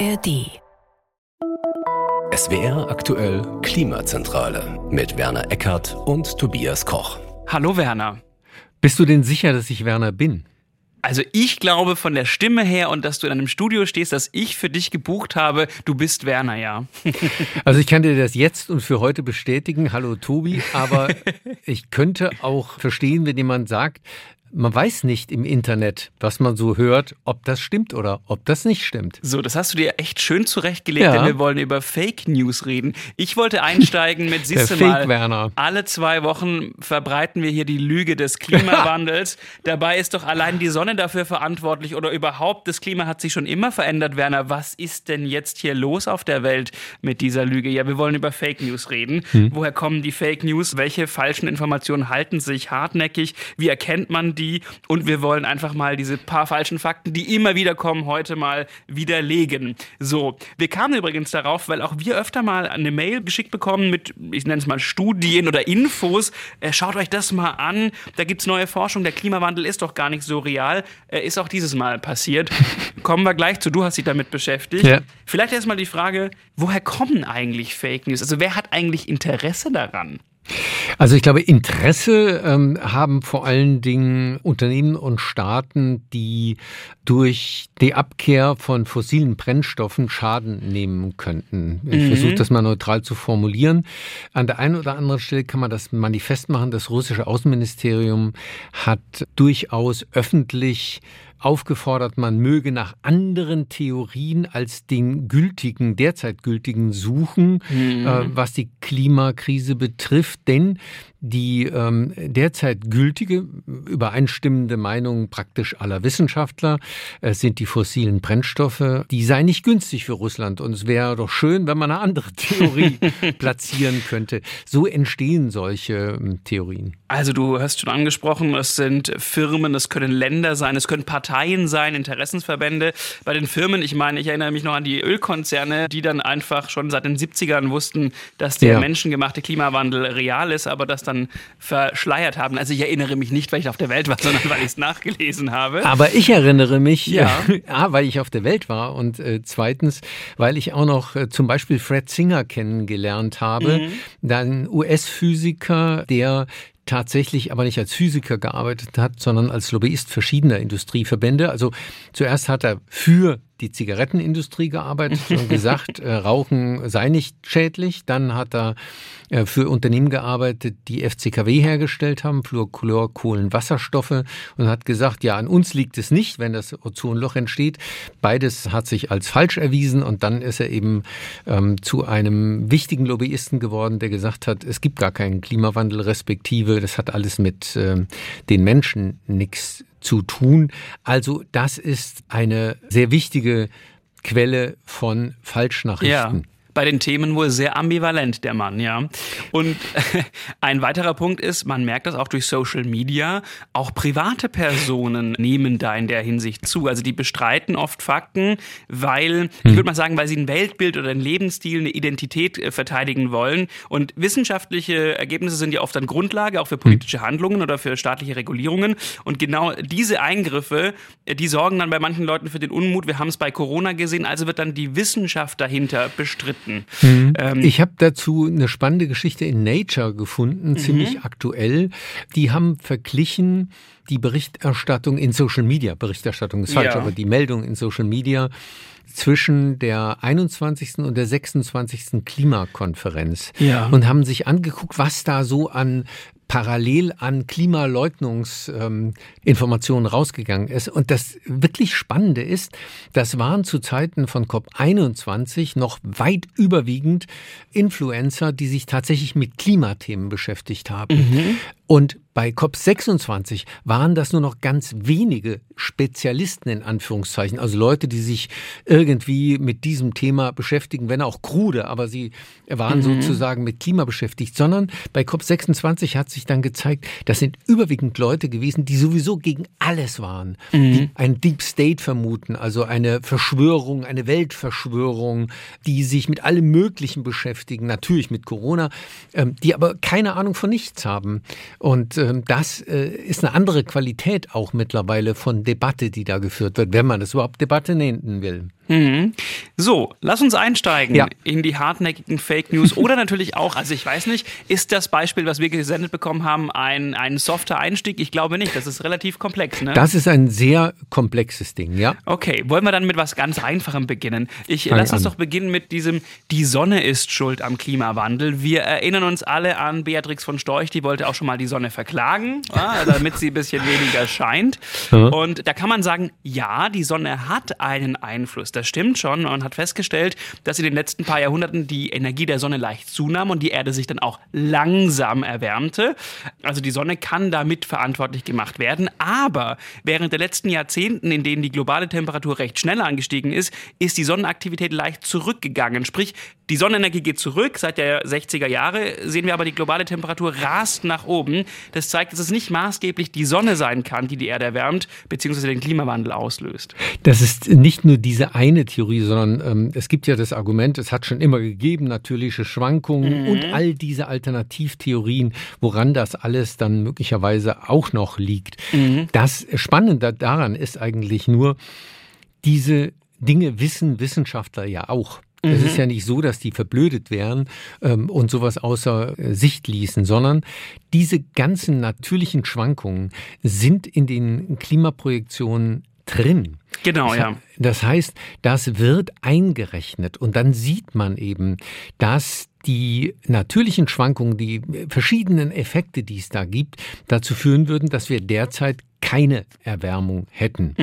ARD. SWR aktuell Klimazentrale mit Werner Eckert und Tobias Koch. Hallo Werner. Bist du denn sicher, dass ich Werner bin? Also ich glaube von der Stimme her und dass du in einem Studio stehst, dass ich für dich gebucht habe, du bist Werner, ja. also ich kann dir das jetzt und für heute bestätigen. Hallo Tobi, aber ich könnte auch verstehen, wenn jemand sagt, man weiß nicht im Internet, was man so hört, ob das stimmt oder ob das nicht stimmt. So, das hast du dir echt schön zurechtgelegt, ja. denn wir wollen über Fake News reden. Ich wollte einsteigen mit, siehst du mal, Werner. alle zwei Wochen verbreiten wir hier die Lüge des Klimawandels. Dabei ist doch allein die Sonne dafür verantwortlich oder überhaupt, das Klima hat sich schon immer verändert, Werner. Was ist denn jetzt hier los auf der Welt mit dieser Lüge? Ja, wir wollen über Fake News reden. Hm. Woher kommen die Fake News? Welche falschen Informationen halten sich hartnäckig? Wie erkennt man die? Die und wir wollen einfach mal diese paar falschen Fakten, die immer wieder kommen, heute mal widerlegen. So, wir kamen übrigens darauf, weil auch wir öfter mal eine Mail geschickt bekommen mit, ich nenne es mal Studien oder Infos. Äh, schaut euch das mal an. Da gibt es neue Forschung. Der Klimawandel ist doch gar nicht so real. Äh, ist auch dieses Mal passiert. Kommen wir gleich zu. Du hast dich damit beschäftigt. Ja. Vielleicht erstmal die Frage, woher kommen eigentlich Fake News? Also wer hat eigentlich Interesse daran? Also ich glaube, Interesse ähm, haben vor allen Dingen Unternehmen und Staaten, die durch die Abkehr von fossilen Brennstoffen Schaden nehmen könnten. Ich mhm. versuche das mal neutral zu formulieren. An der einen oder anderen Stelle kann man das manifest machen. Das russische Außenministerium hat durchaus öffentlich aufgefordert, man möge nach anderen Theorien als den gültigen, derzeit gültigen suchen, mhm. äh, was die Klimakrise betrifft. Denn die ähm, derzeit gültige, übereinstimmende Meinung praktisch aller Wissenschaftler äh, sind die fossilen Brennstoffe. Die seien nicht günstig für Russland und es wäre doch schön, wenn man eine andere Theorie platzieren könnte. So entstehen solche ähm, Theorien. Also du hast schon angesprochen, es sind Firmen, es können Länder sein, es können Parteien sein, Interessensverbände. Bei den Firmen, ich meine, ich erinnere mich noch an die Ölkonzerne, die dann einfach schon seit den 70ern wussten, dass der ja. menschengemachte Klimawandel real ist, aber dass dann dann verschleiert haben. Also ich erinnere mich nicht, weil ich auf der Welt war, sondern weil ich es nachgelesen habe. Aber ich erinnere mich, ja. A, weil ich auf der Welt war und äh, zweitens, weil ich auch noch äh, zum Beispiel Fred Singer kennengelernt habe, mhm. dann US-Physiker, der tatsächlich aber nicht als Physiker gearbeitet hat, sondern als Lobbyist verschiedener Industrieverbände. Also zuerst hat er für die Zigarettenindustrie gearbeitet und gesagt, äh, Rauchen sei nicht schädlich. Dann hat er äh, für Unternehmen gearbeitet, die FCKW hergestellt haben, Fluorchlorkohlenwasserstoffe und hat gesagt, ja, an uns liegt es nicht, wenn das Ozonloch entsteht. Beides hat sich als falsch erwiesen und dann ist er eben ähm, zu einem wichtigen Lobbyisten geworden, der gesagt hat, es gibt gar keinen Klimawandel, respektive das hat alles mit äh, den Menschen nichts zu tun. Also das ist eine sehr wichtige Quelle von Falschnachrichten. Ja bei den Themen wohl sehr ambivalent, der Mann, ja. Und ein weiterer Punkt ist, man merkt das auch durch Social Media, auch private Personen nehmen da in der Hinsicht zu. Also die bestreiten oft Fakten, weil, hm. ich würde mal sagen, weil sie ein Weltbild oder ein Lebensstil, eine Identität äh, verteidigen wollen. Und wissenschaftliche Ergebnisse sind ja oft dann Grundlage, auch für politische hm. Handlungen oder für staatliche Regulierungen. Und genau diese Eingriffe, äh, die sorgen dann bei manchen Leuten für den Unmut. Wir haben es bei Corona gesehen, also wird dann die Wissenschaft dahinter bestritten. Fakten. Mhm. Ähm, ich habe dazu eine spannende Geschichte in Nature gefunden, mhm. ziemlich aktuell. Die haben verglichen die Berichterstattung in Social Media, Berichterstattung ist falsch, ja. aber die Meldung in Social Media zwischen der 21. und der 26. Klimakonferenz ja. und haben sich angeguckt, was da so an parallel an Klimaleugnungsinformationen ähm, rausgegangen ist. Und das wirklich Spannende ist, das waren zu Zeiten von COP21 noch weit überwiegend Influencer, die sich tatsächlich mit Klimathemen beschäftigt haben. Mhm. Und bei COP26 waren das nur noch ganz wenige Spezialisten in Anführungszeichen, also Leute, die sich irgendwie mit diesem Thema beschäftigen, wenn auch krude, aber sie waren mhm. sozusagen mit Klima beschäftigt, sondern bei COP26 hat sich dann gezeigt, das sind überwiegend Leute gewesen, die sowieso gegen alles waren, mhm. die ein Deep State vermuten, also eine Verschwörung, eine Weltverschwörung, die sich mit allem Möglichen beschäftigen, natürlich mit Corona, ähm, die aber keine Ahnung von nichts haben. Und das äh, ist eine andere Qualität auch mittlerweile von Debatte, die da geführt wird, wenn man das überhaupt Debatte nennen will. Mhm. So, lass uns einsteigen Ja. in die hartnäckigen Fake News oder natürlich auch, also ich weiß nicht, ist das Beispiel, was wir gesendet bekommen haben, ein, ein softer Einstieg? Ich glaube nicht, das ist relativ komplex, ne? Das ist ein sehr komplexes Ding, ja. Okay, wollen wir dann mit was ganz Einfachem beginnen? Ich Fang lass uns an. doch beginnen mit diesem Die Sonne ist schuld am Klimawandel. Wir erinnern uns alle an Beatrix von Storch, die wollte auch schon mal die Sonne verklagen, ja, damit sie ein bisschen weniger scheint. Und da kann man sagen, ja, die Sonne hat einen Einfluss, das stimmt schon und hat festgestellt, dass in den letzten paar Jahrhunderten die Energie der Sonne leicht zunahm und die Erde sich dann auch langsam erwärmte. Also die Sonne kann damit verantwortlich gemacht werden, aber während der letzten Jahrzehnten, in denen die globale Temperatur recht schnell angestiegen ist, ist die Sonnenaktivität leicht zurückgegangen. Sprich, die Sonnenenergie geht zurück. Seit der 60er Jahre sehen wir aber, die globale Temperatur rast nach oben. Das zeigt, dass es nicht maßgeblich die Sonne sein kann, die die Erde erwärmt, beziehungsweise den Klimawandel auslöst. Das ist nicht nur diese eine Theorie, sondern ähm, es gibt ja das Argument, es hat schon immer gegeben, natürliche Schwankungen und all diese Alternativtheorien, woran das alles dann möglicherweise auch noch liegt. Das Spannende daran ist eigentlich nur, diese Dinge wissen Wissenschaftler ja auch. Es ist ja nicht so, dass die verblödet wären ähm, und sowas außer äh, Sicht ließen, sondern diese ganzen natürlichen Schwankungen sind in den Klimaprojektionen drin. Genau, ja. Das heißt, das wird eingerechnet und dann sieht man eben, dass die natürlichen Schwankungen, die verschiedenen Effekte, die es da gibt, dazu führen würden, dass wir derzeit keine Erwärmung hätten.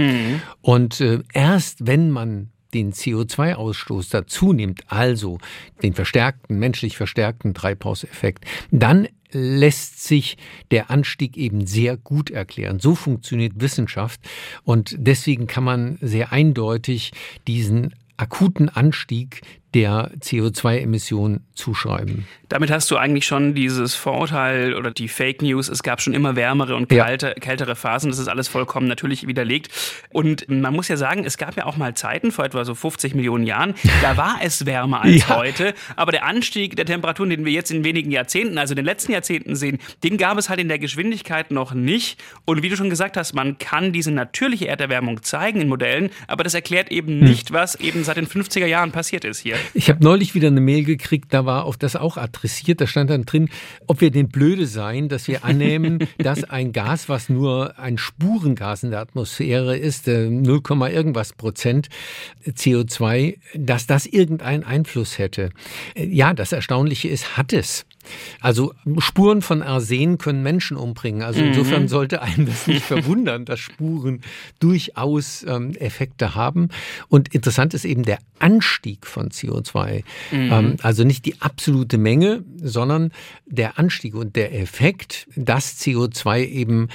Und äh, erst wenn man den CO2-Ausstoß dazu nimmt, also den verstärkten, menschlich verstärkten Treibhauseffekt, dann lässt sich der Anstieg eben sehr gut erklären. So funktioniert Wissenschaft und deswegen kann man sehr eindeutig diesen akuten Anstieg der CO2-Emissionen zuschreiben. Damit hast du eigentlich schon dieses Vorurteil oder die Fake News, es gab schon immer wärmere und Ja. kalte, kältere Phasen, das ist alles vollkommen natürlich widerlegt. Und man muss ja sagen, es gab ja auch mal Zeiten, vor etwa so 50 Millionen Jahren, da war es wärmer als Ja. heute. Aber der Anstieg der Temperaturen, den wir jetzt in wenigen Jahrzehnten, also in den letzten Jahrzehnten sehen, den gab es halt in der Geschwindigkeit noch nicht. Und wie du schon gesagt hast, man kann diese natürliche Erderwärmung zeigen in Modellen, aber das erklärt eben Hm. nicht, was eben seit den 50er Jahren passiert ist hier. Ich habe neulich wieder eine Mail gekriegt, da war auf das auch adressiert, da stand dann drin, ob wir denn blöde seien, dass wir annehmen, dass ein Gas, was nur ein Spurengas in der Atmosphäre ist, äh, 0, irgendwas Prozent CO2, dass das irgendeinen Einfluss hätte. Äh, Ja, das Erstaunliche ist, hat es. Also Spuren von Arsen können Menschen umbringen. Also insofern sollte einen das nicht verwundern, dass Spuren durchaus ähm, Effekte haben. Und interessant ist eben der Anstieg von CO2. Ähm, also nicht die absolute Menge, sondern der Anstieg und der Effekt, dass CO2 eben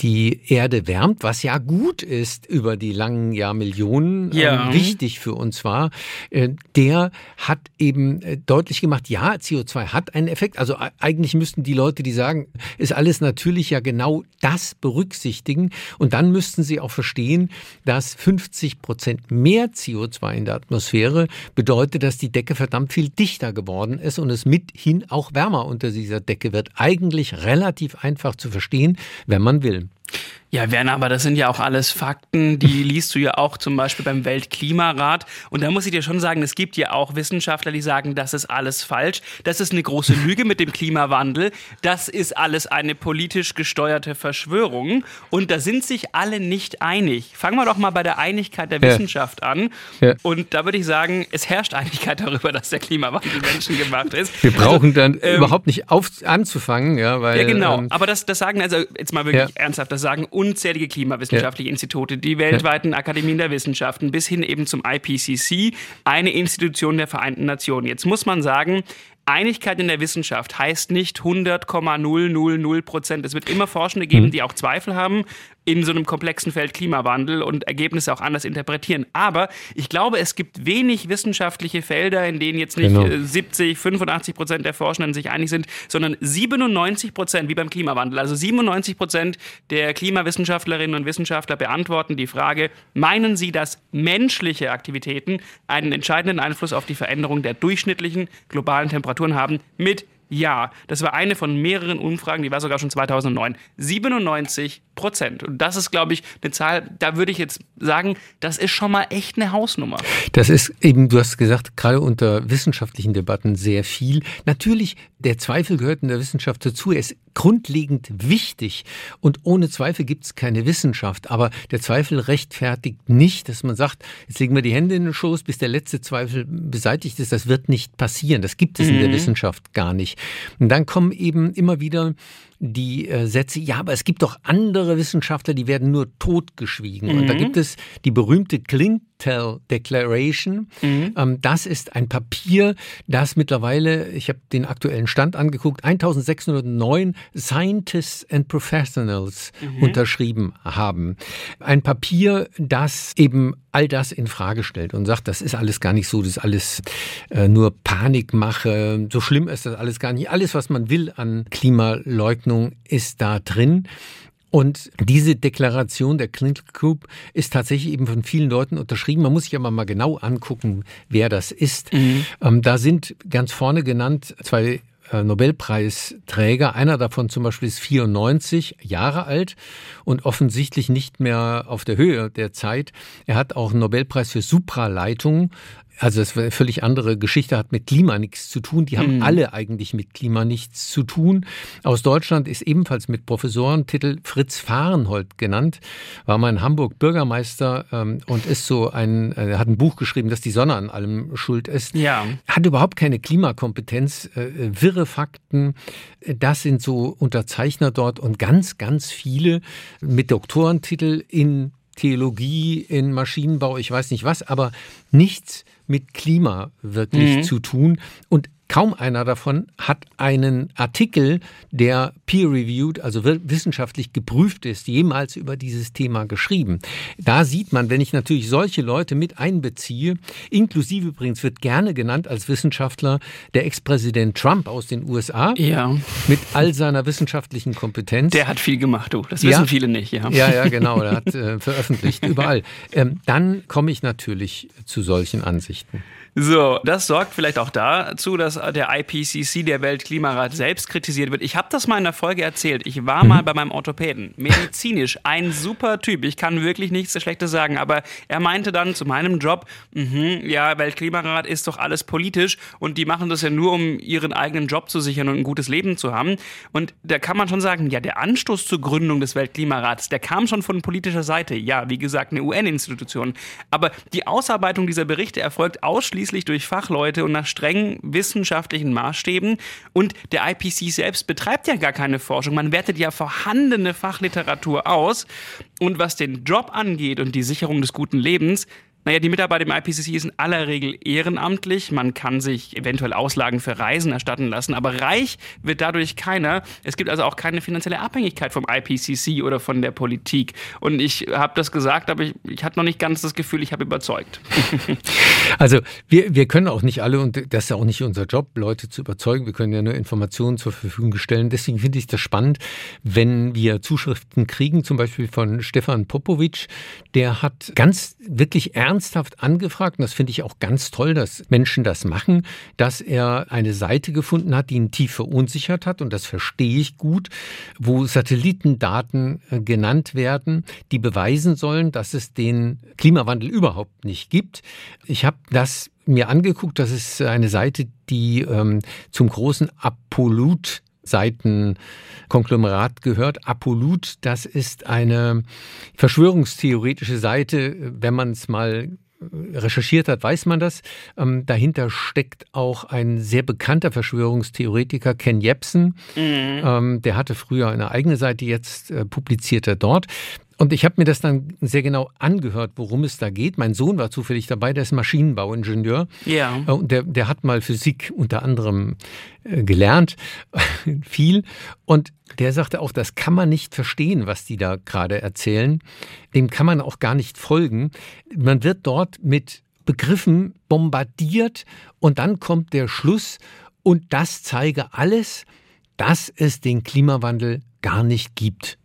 die Erde wärmt, was ja gut ist über die langen Jahrmillionen, Ja. ähm, wichtig für uns war, äh, der hat eben äh, deutlich gemacht, ja, CO2 hat einen Effekt. Also e- eigentlich müssten die Leute, die sagen, ist alles natürlich ja genau das berücksichtigen. Und dann müssten sie auch verstehen, dass 50 Prozent mehr CO2 in der Atmosphäre bedeutet, dass die Decke verdammt viel dichter geworden ist und es mithin auch wärmer unter dieser Decke wird. Eigentlich relativ einfach zu verstehen, wenn man will. Dankeschön. Ja, Werner, aber das sind ja auch alles Fakten, die liest du ja auch zum Beispiel beim Weltklimarat. Und da muss ich dir schon sagen, es gibt ja auch Wissenschaftler, die sagen, das ist alles falsch. Das ist eine große Lüge mit dem Klimawandel. Das ist alles eine politisch gesteuerte Verschwörung. Und da sind sich alle nicht einig. Fangen wir doch mal bei der Einigkeit der Ja. Wissenschaft an. Ja. Und da würde ich sagen, es herrscht Einigkeit darüber, dass der Klimawandel menschengemacht ist. Wir brauchen dann ähm, überhaupt nicht auf, anzufangen, ja, weil Ja, genau. ähm, Aber das, das sagen, also jetzt mal wirklich Ja. ernsthaft, das sagen unzählige klimawissenschaftliche Institute, die weltweiten Akademien der Wissenschaften bis hin eben zum IPCC, eine Institution der Vereinten Nationen. Jetzt muss man sagen, Einigkeit in der Wissenschaft heißt nicht 100,000 Prozent. Es wird immer Forschende geben, die auch Zweifel haben in so einem komplexen Feld Klimawandel und Ergebnisse auch anders interpretieren. Aber ich glaube, es gibt wenig wissenschaftliche Felder, in denen jetzt nicht Genau. äh, 70, 85 Prozent der Forschenden sich einig sind, sondern 97 Prozent, wie beim Klimawandel. Also 97 Prozent der Klimawissenschaftlerinnen und Wissenschaftler beantworten die Frage, meinen Sie, dass menschliche Aktivitäten einen entscheidenden Einfluss auf die Veränderung der durchschnittlichen globalen Temperaturen haben? Mit Ja, das war eine von mehreren Umfragen, die war sogar schon 2009. 97 Prozent. Und das ist, glaube ich, eine Zahl, da würde ich jetzt sagen, das ist schon mal echt eine Hausnummer. Das ist eben, du hast gesagt, gerade unter wissenschaftlichen Debatten sehr viel. Natürlich, der Zweifel gehört in der Wissenschaft dazu. Er ist grundlegend wichtig und ohne Zweifel gibt es keine Wissenschaft. Aber der Zweifel rechtfertigt nicht, dass man sagt, jetzt legen wir die Hände in den Schoß, bis der letzte Zweifel beseitigt ist. Das wird nicht passieren. Das gibt es mhm. in der mhm. Wissenschaft gar nicht. Und dann kommen eben immer wieder die äh, Sätze, ja, aber es gibt doch andere Wissenschaftler, die werden nur totgeschwiegen. Mhm. Und da mhm. gibt es die berühmte Clintel Declaration. Mhm. Ähm, das ist ein Papier, das mittlerweile, ich habe den aktuellen Stand angeguckt, 1609 Scientists and Professionals mhm. unterschrieben haben. Ein Papier, das eben all das in Frage stellt und sagt, das ist alles gar nicht so, das ist alles äh, nur Panikmache, so schlimm ist das alles gar nicht. Alles, was man will an Klimaleugnung, ist da drin. Und diese Deklaration der Clinical Group ist tatsächlich eben von vielen Leuten unterschrieben. Man muss sich aber mal genau angucken, wer das ist. Mhm. Ähm, da sind ganz vorne genannt zwei äh, Nobelpreisträger. Einer davon zum Beispiel ist 94 Jahre alt und offensichtlich nicht mehr auf der Höhe der Zeit. Er hat auch einen Nobelpreis für Supraleitung also es war eine völlig andere Geschichte, hat mit Klima nichts zu tun. Die haben mhm. alle eigentlich mit Klima nichts zu tun. Aus Deutschland ist ebenfalls mit Professorentitel Fritz Fahrenhold genannt, war mal in Hamburg Bürgermeister ähm, und ist so ein, äh, hat ein Buch geschrieben, dass die Sonne an allem schuld ist. Ja. Hat überhaupt keine Klimakompetenz, äh, wirre Fakten. Das sind so Unterzeichner dort und ganz, ganz viele mit Doktorentitel in Theologie, in Maschinenbau, ich weiß nicht was, aber nichts mit Klima wirklich mhm. zu tun. Und Kaum einer davon hat einen Artikel, der peer-reviewed, also wissenschaftlich geprüft ist, jemals über dieses Thema geschrieben. Da sieht man, wenn ich natürlich solche Leute mit einbeziehe, inklusive übrigens wird gerne genannt als Wissenschaftler der Ex-Präsident Trump aus den USA, ja. mit all seiner wissenschaftlichen Kompetenz. Der hat viel gemacht, du. Das wissen ja. viele nicht. Ja, ja, ja genau. Der hat äh, veröffentlicht überall. Ähm, dann komme ich natürlich zu solchen Ansichten. So, das sorgt vielleicht auch dazu, dass der IPCC, der Weltklimarat, selbst kritisiert wird. Ich habe das mal in der Folge erzählt. Ich war mhm. mal bei meinem Orthopäden. Medizinisch ein super Typ. Ich kann wirklich nichts Schlechtes sagen. Aber er meinte dann zu meinem Job, mh, ja, Weltklimarat ist doch alles politisch und die machen das ja nur, um ihren eigenen Job zu sichern und ein gutes Leben zu haben. Und da kann man schon sagen, ja, der Anstoß zur Gründung des Weltklimarats, der kam schon von politischer Seite. Ja, wie gesagt, eine UN-Institution. Aber die Ausarbeitung dieser Berichte erfolgt ausschließlich ausschließlich durch Fachleute und nach strengen wissenschaftlichen Maßstäben. Und der IPC selbst betreibt ja gar keine Forschung. Man wertet ja vorhandene Fachliteratur aus. Und was den Job angeht und die Sicherung des guten Lebens, naja, die Mitarbeit im IPCC ist in aller Regel ehrenamtlich. Man kann sich eventuell Auslagen für Reisen erstatten lassen, aber reich wird dadurch keiner. Es gibt also auch keine finanzielle Abhängigkeit vom IPCC oder von der Politik. Und ich habe das gesagt, aber ich, ich hatte noch nicht ganz das Gefühl, ich habe überzeugt. Also wir, wir können auch nicht alle, und das ist ja auch nicht unser Job, Leute zu überzeugen. Wir können ja nur Informationen zur Verfügung stellen. Deswegen finde ich das spannend, wenn wir Zuschriften kriegen, zum Beispiel von Stefan Popovic, der hat ganz wirklich ernst ernsthaft angefragt, und das finde ich auch ganz toll, dass Menschen das machen, dass er eine Seite gefunden hat, die ihn tief verunsichert hat, und das verstehe ich gut, wo Satellitendaten äh, genannt werden, die beweisen sollen, dass es den Klimawandel überhaupt nicht gibt. Ich habe das mir angeguckt, das ist eine Seite, die ähm, zum großen Apolut Seitenkonglomerat gehört. Apolut, das ist eine verschwörungstheoretische Seite. Wenn man es mal recherchiert hat, weiß man das. Ähm, dahinter steckt auch ein sehr bekannter Verschwörungstheoretiker, Ken Jebsen. Mhm. Ähm, der hatte früher eine eigene Seite, jetzt äh, publiziert er dort. Und ich habe mir das dann sehr genau angehört, worum es da geht. Mein Sohn war zufällig dabei, der ist Maschinenbauingenieur. Ja. Äh, und der, der hat mal Physik unter anderem äh, gelernt, viel. Und der sagte auch, das kann man nicht verstehen, was die da gerade erzählen. Dem kann man auch gar nicht folgen. Man wird dort mit Begriffen bombardiert und dann kommt der Schluss und das zeige alles, dass es den Klimawandel gar nicht gibt.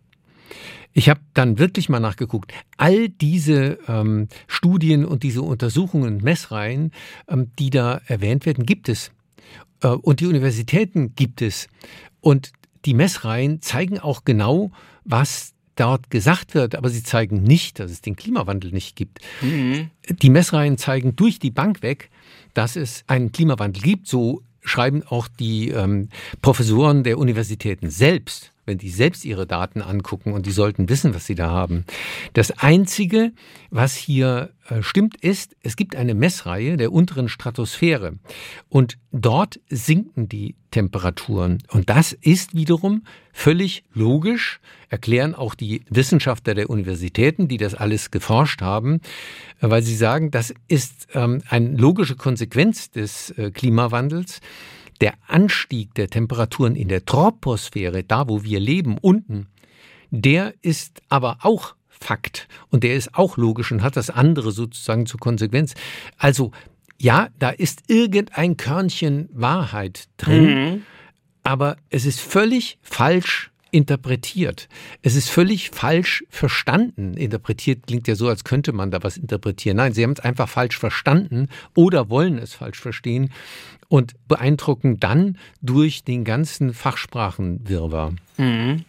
Ich habe dann wirklich mal nachgeguckt. All diese ähm, Studien und diese Untersuchungen und Messreihen, ähm, die da erwähnt werden, gibt es. Äh, und die Universitäten gibt es. Und die Messreihen zeigen auch genau, was dort gesagt wird, aber sie zeigen nicht, dass es den Klimawandel nicht gibt. Mhm. Die Messreihen zeigen durch die Bank weg, dass es einen Klimawandel gibt. So schreiben auch die ähm, Professoren der Universitäten selbst wenn die selbst ihre Daten angucken und die sollten wissen, was sie da haben. Das Einzige, was hier äh, stimmt, ist, es gibt eine Messreihe der unteren Stratosphäre und dort sinken die Temperaturen. Und das ist wiederum völlig logisch, erklären auch die Wissenschaftler der Universitäten, die das alles geforscht haben, weil sie sagen, das ist ähm, eine logische Konsequenz des äh, Klimawandels. Der Anstieg der Temperaturen in der Troposphäre, da wo wir leben, unten, der ist aber auch Fakt und der ist auch logisch und hat das andere sozusagen zur Konsequenz. Also ja, da ist irgendein Körnchen Wahrheit drin, mhm. aber es ist völlig falsch interpretiert. Es ist völlig falsch verstanden. Interpretiert klingt ja so, als könnte man da was interpretieren. Nein, sie haben es einfach falsch verstanden oder wollen es falsch verstehen und beeindrucken dann durch den ganzen Fachsprachenwirrwarr. Mhm.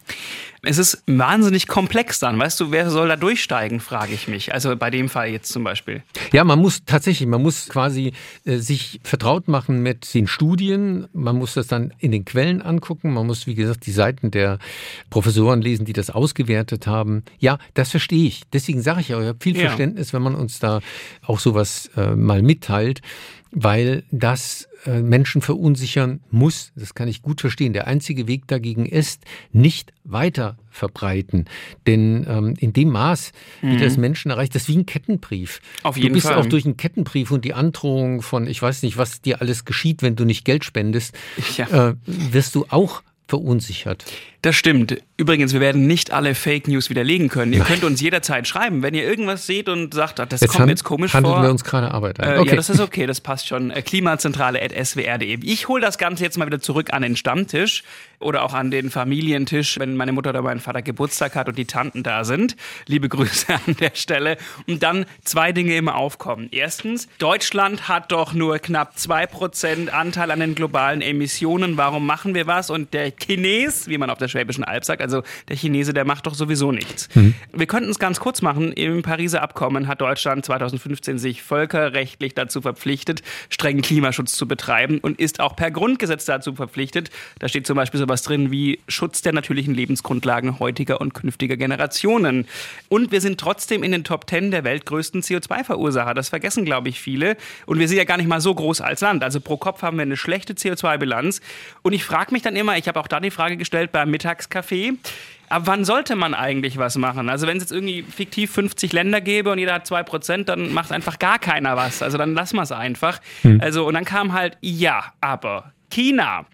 Es ist wahnsinnig komplex dann, weißt du, wer soll da durchsteigen, frage ich mich. Also bei dem Fall jetzt zum Beispiel. Ja, man muss tatsächlich, man muss quasi äh, sich vertraut machen mit den Studien, man muss das dann in den Quellen angucken, man muss, wie gesagt, die Seiten der Professoren lesen, die das ausgewertet haben. Ja, das verstehe ich. Deswegen sage ich ja, ich habe viel ja. Verständnis, wenn man uns da auch sowas äh, mal mitteilt weil das Menschen verunsichern muss. Das kann ich gut verstehen. Der einzige Weg dagegen ist, nicht weiter verbreiten. Denn ähm, in dem Maß, wie mhm. das Menschen erreicht, das ist wie ein Kettenbrief. Auf jeden du bist Fall. auch durch einen Kettenbrief und die Androhung von, ich weiß nicht, was dir alles geschieht, wenn du nicht Geld spendest, ja. äh, wirst du auch verunsichert. Das stimmt. Übrigens, wir werden nicht alle Fake News widerlegen können. Ihr Nein. könnt uns jederzeit schreiben, wenn ihr irgendwas seht und sagt, das jetzt kommt mir jetzt komisch handeln vor. wir uns gerade Arbeit ein. Äh, okay. Ja, das ist okay, das passt schon. Äh, Klimazentrale.swr.de. Ich hole das Ganze jetzt mal wieder zurück an den Stammtisch oder auch an den Familientisch, wenn meine Mutter oder mein Vater Geburtstag hat und die Tanten da sind. Liebe Grüße an der Stelle. Und dann zwei Dinge immer aufkommen. Erstens, Deutschland hat doch nur knapp zwei Prozent Anteil an den globalen Emissionen. Warum machen wir was? Und der Chines, wie man auf der Schwäbischen Alb sagt, also der Chinese, der macht doch sowieso nichts. Mhm. Wir könnten es ganz kurz machen. Im Pariser Abkommen hat Deutschland 2015 sich völkerrechtlich dazu verpflichtet, strengen Klimaschutz zu betreiben und ist auch per Grundgesetz dazu verpflichtet. Da steht zum Beispiel sowas drin wie Schutz der natürlichen Lebensgrundlagen heutiger und künftiger Generationen. Und wir sind trotzdem in den Top Ten der weltgrößten CO2-Verursacher. Das vergessen, glaube ich, viele. Und wir sind ja gar nicht mal so groß als Land. Also pro Kopf haben wir eine schlechte CO2-Bilanz. Und ich frage mich dann immer, ich habe auch da die Frage gestellt beim Mittagskaffee, aber wann sollte man eigentlich was machen? Also wenn es jetzt irgendwie fiktiv 50 Länder gäbe und jeder hat 2%, dann macht einfach gar keiner was. Also dann lassen wir es einfach. Hm. Also und dann kam halt, ja, aber China.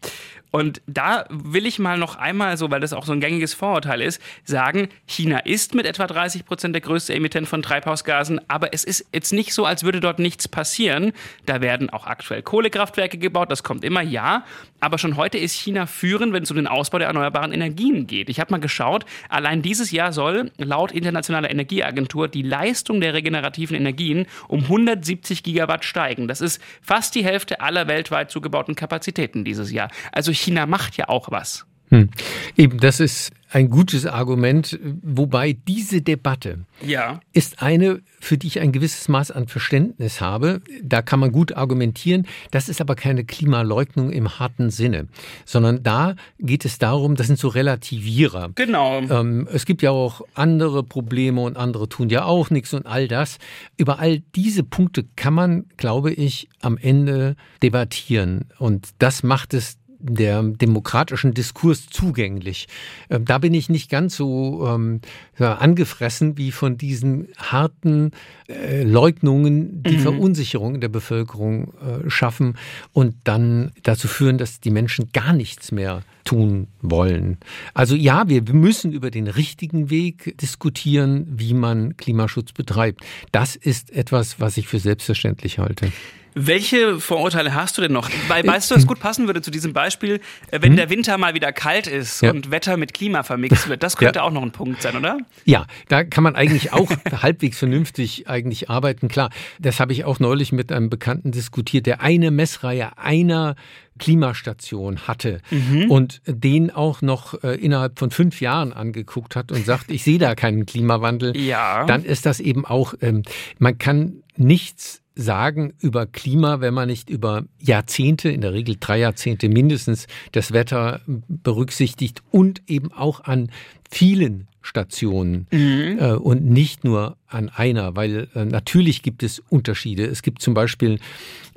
Und da will ich mal noch einmal so, weil das auch so ein gängiges Vorurteil ist, sagen, China ist mit etwa 30 Prozent der größte Emittent von Treibhausgasen, aber es ist jetzt nicht so, als würde dort nichts passieren. Da werden auch aktuell Kohlekraftwerke gebaut, das kommt immer, ja. Aber schon heute ist China führend, wenn es um den Ausbau der erneuerbaren Energien geht. Ich habe mal geschaut, allein dieses Jahr soll laut Internationaler Energieagentur die Leistung der regenerativen Energien um 170 Gigawatt steigen. Das ist fast die Hälfte aller weltweit zugebauten Kapazitäten dieses Jahr. Also China macht ja auch was. Hm. Eben, das ist ein gutes Argument, wobei diese Debatte ja. ist eine, für die ich ein gewisses Maß an Verständnis habe. Da kann man gut argumentieren. Das ist aber keine Klimaleugnung im harten Sinne, sondern da geht es darum, das sind so Relativierer. Genau. Ähm, es gibt ja auch andere Probleme und andere tun ja auch nichts und all das. Über all diese Punkte kann man, glaube ich, am Ende debattieren. Und das macht es der demokratischen Diskurs zugänglich. Ähm, da bin ich nicht ganz so ähm, angefressen wie von diesen harten äh, Leugnungen, die mhm. Verunsicherung in der Bevölkerung äh, schaffen und dann dazu führen, dass die Menschen gar nichts mehr tun wollen. Also ja, wir müssen über den richtigen Weg diskutieren, wie man Klimaschutz betreibt. Das ist etwas, was ich für selbstverständlich halte. Welche Vorurteile hast du denn noch? Weil, weißt du, was gut passen würde zu diesem Beispiel, äh, wenn hm? der Winter mal wieder kalt ist ja. und Wetter mit Klima vermixt wird, das könnte ja. auch noch ein Punkt sein, oder? Ja, da kann man eigentlich auch halbwegs vernünftig eigentlich arbeiten. Klar, das habe ich auch neulich mit einem Bekannten diskutiert. Der eine Messreihe einer Klimastation hatte mhm. und den auch noch äh, innerhalb von fünf Jahren angeguckt hat und sagt, ich sehe da keinen Klimawandel, ja. dann ist das eben auch, ähm, man kann nichts sagen über Klima, wenn man nicht über Jahrzehnte, in der Regel drei Jahrzehnte mindestens, das Wetter berücksichtigt und eben auch an vielen Stationen mhm. äh, und nicht nur an einer, weil äh, natürlich gibt es Unterschiede. Es gibt zum Beispiel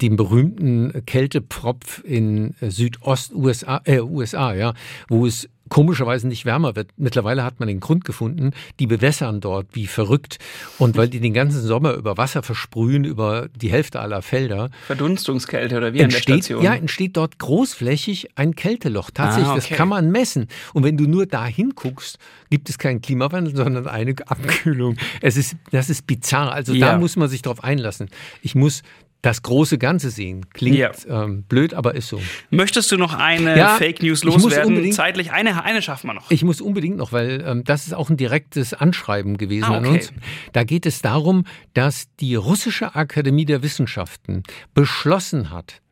den berühmten Kältepropf in äh, Südost-USA, äh, USA, ja, wo es komischerweise nicht wärmer wird. Mittlerweile hat man den Grund gefunden, die bewässern dort wie verrückt. Und weil die den ganzen Sommer über Wasser versprühen, über die Hälfte aller Felder. Verdunstungskälte oder wie entsteht, an der Station? Ja, entsteht dort großflächig ein Kälteloch. Tatsächlich, ah, okay. das kann man messen. Und wenn du nur da hinguckst, gibt es keinen Klimawandel, sondern eine Abkühlung. Es ist, das ist bizarr. Also ja. da muss man sich drauf einlassen. Ich muss das große Ganze sehen. Klingt ja. ähm, blöd, aber ist so. Möchtest du noch eine ja, Fake News loswerden? Zeitlich eine, eine schaffen wir noch. Ich muss unbedingt noch, weil ähm, das ist auch ein direktes Anschreiben gewesen ah, okay. an uns. Da geht es darum, dass die russische Akademie der Wissenschaften beschlossen hat,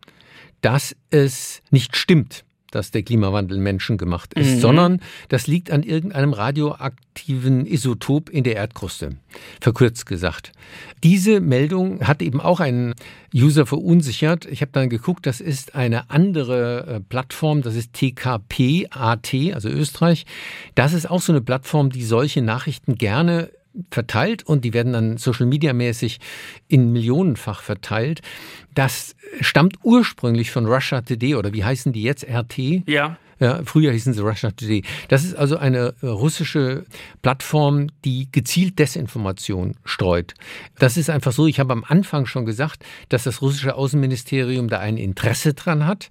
dass es nicht stimmt, dass der Klimawandel menschengemacht ist, mhm. sondern das liegt an irgendeinem radioaktiven Isotop in der Erdkruste, verkürzt gesagt. Diese Meldung hat eben auch einen User verunsichert. Ich habe dann geguckt, das ist eine andere äh, Plattform, das ist TKP.at, also Österreich. Das ist auch so eine Plattform, die solche Nachrichten gerne verteilt und die werden dann Social Media mäßig in Millionenfach verteilt. Das stammt ursprünglich von Russia Today oder wie heißen die jetzt? RT? Ja. Ja, früher hießen sie Russia Today. Das ist also eine äh, russische Plattform, die gezielt Desinformation streut. Das ist einfach so, ich habe am Anfang schon gesagt, dass das russische Außenministerium da ein Interesse dran hat,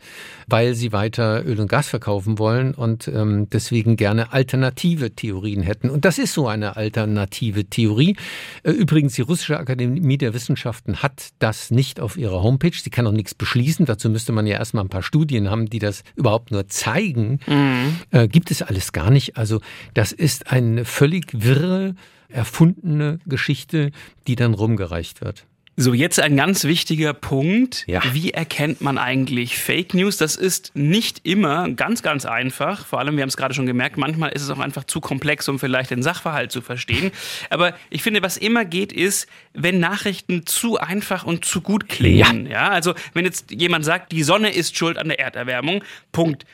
weil sie weiter Öl und Gas verkaufen wollen und ähm, deswegen gerne alternative Theorien hätten. Und das ist so eine alternative Theorie. Äh, übrigens, die russische Akademie der Wissenschaften hat das nicht auf ihrer Homepage. Sie kann auch nichts beschließen. Dazu müsste man ja erstmal ein paar Studien haben, die das überhaupt nur zeigen kriegen, mhm. äh, gibt es alles gar nicht. Also das ist eine völlig wirre, erfundene Geschichte, die dann rumgereicht wird. So, jetzt ein ganz wichtiger Punkt. Ja. Wie erkennt man eigentlich Fake News? Das ist nicht immer ganz, ganz einfach. Vor allem, wir haben es gerade schon gemerkt, manchmal ist es auch einfach zu komplex, um vielleicht den Sachverhalt zu verstehen. Aber ich finde, was immer geht, ist, wenn Nachrichten zu einfach und zu gut klingen. Ja. ja, also wenn jetzt jemand sagt, die Sonne ist schuld an der Erderwärmung, Punkt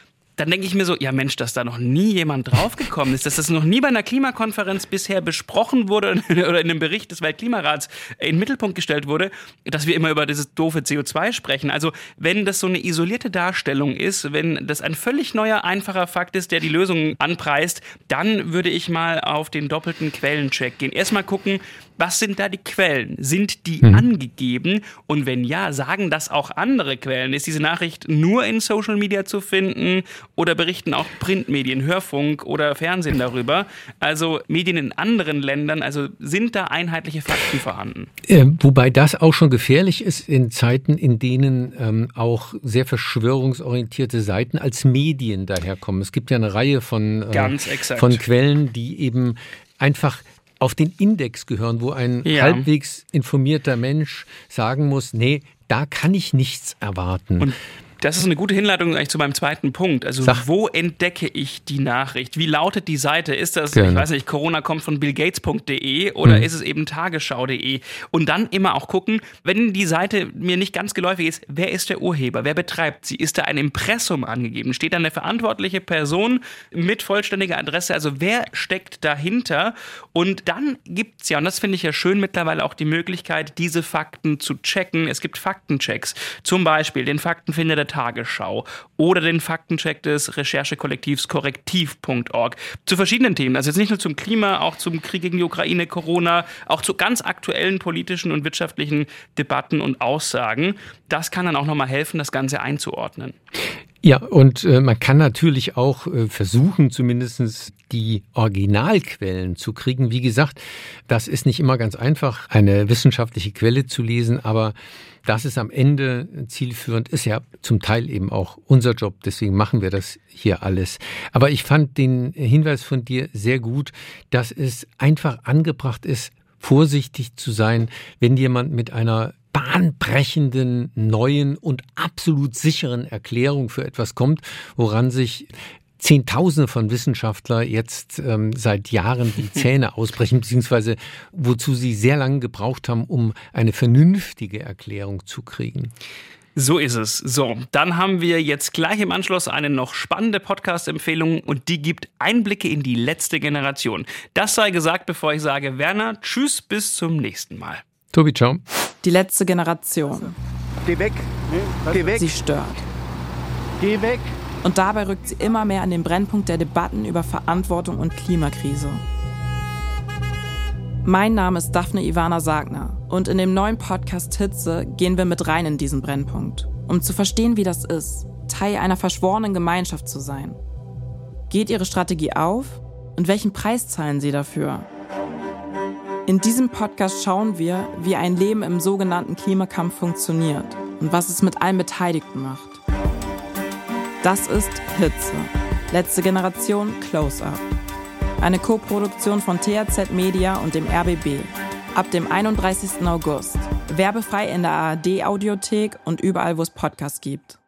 dann denke ich mir so, ja Mensch, dass da noch nie jemand draufgekommen ist, dass das noch nie bei einer Klimakonferenz bisher besprochen wurde oder in einem Bericht des Weltklimarats in den Mittelpunkt gestellt wurde, dass wir immer über dieses doofe CO2 sprechen. Also wenn das so eine isolierte Darstellung ist, wenn das ein völlig neuer, einfacher Fakt ist, der die Lösung anpreist, dann würde ich mal auf den doppelten Quellencheck gehen. Erstmal gucken, was sind da die Quellen? Sind die mhm. angegeben? Und wenn ja, sagen das auch andere Quellen? Ist diese Nachricht nur in Social Media zu finden oder berichten auch Printmedien, Hörfunk oder Fernsehen darüber? Also Medien in anderen Ländern, also sind da einheitliche Fakten vorhanden? Äh, wobei das auch schon gefährlich ist in Zeiten, in denen ähm, auch sehr verschwörungsorientierte Seiten als Medien daherkommen. Es gibt ja eine Reihe von, äh, von Quellen, die eben einfach auf den Index gehören, wo ein ja. halbwegs informierter Mensch sagen muss, nee, da kann ich nichts erwarten. Und das ist eine gute Hinleitung eigentlich zu meinem zweiten Punkt. Also Sag. wo entdecke ich die Nachricht? Wie lautet die Seite? Ist das, Gerne. ich weiß nicht, Corona kommt von billgates.de oder mhm. ist es eben tagesschau.de? Und dann immer auch gucken, wenn die Seite mir nicht ganz geläufig ist, wer ist der Urheber? Wer betreibt sie? Ist da ein Impressum angegeben? Steht da eine verantwortliche Person mit vollständiger Adresse? Also wer steckt dahinter? Und dann gibt es ja, und das finde ich ja schön mittlerweile auch die Möglichkeit, diese Fakten zu checken. Es gibt Faktenchecks. Zum Beispiel den Faktenfinder der Tagesschau oder den Faktencheck des Recherchekollektivs korrektiv.org zu verschiedenen Themen. Also jetzt nicht nur zum Klima, auch zum Krieg gegen die Ukraine, Corona, auch zu ganz aktuellen politischen und wirtschaftlichen Debatten und Aussagen. Das kann dann auch nochmal helfen, das Ganze einzuordnen. Ja, und äh, man kann natürlich auch äh, versuchen, zumindestens die Originalquellen zu kriegen. Wie gesagt, das ist nicht immer ganz einfach, eine wissenschaftliche Quelle zu lesen, aber das ist am Ende zielführend, ist ja zum Teil eben auch unser Job, deswegen machen wir das hier alles. Aber ich fand den Hinweis von dir sehr gut, dass es einfach angebracht ist, vorsichtig zu sein, wenn jemand mit einer bahnbrechenden, neuen und absolut sicheren Erklärung für etwas kommt, woran sich Zehntausende von Wissenschaftler jetzt ähm, seit Jahren die Zähne ausbrechen, beziehungsweise wozu sie sehr lange gebraucht haben, um eine vernünftige Erklärung zu kriegen. So ist es. So, dann haben wir jetzt gleich im Anschluss eine noch spannende Podcast-Empfehlung und die gibt Einblicke in die letzte Generation. Das sei gesagt, bevor ich sage, Werner, tschüss, bis zum nächsten Mal. Tobi, ciao. Die letzte Generation. Geh weg. Geh weg. Sie stört. Geh weg. Und dabei rückt sie immer mehr an den Brennpunkt der Debatten über Verantwortung und Klimakrise. Mein Name ist Daphne Ivana Sagner und in dem neuen Podcast Hitze gehen wir mit rein in diesen Brennpunkt, um zu verstehen, wie das ist, Teil einer verschworenen Gemeinschaft zu sein. Geht Ihre Strategie auf und welchen Preis zahlen Sie dafür? In diesem Podcast schauen wir, wie ein Leben im sogenannten Klimakampf funktioniert und was es mit allen Beteiligten macht. Das ist Hitze. Letzte Generation Close-Up. Eine Co-Produktion von THZ Media und dem RBB. Ab dem 31. August. Werbefrei in der ARD Audiothek und überall, wo es Podcasts gibt.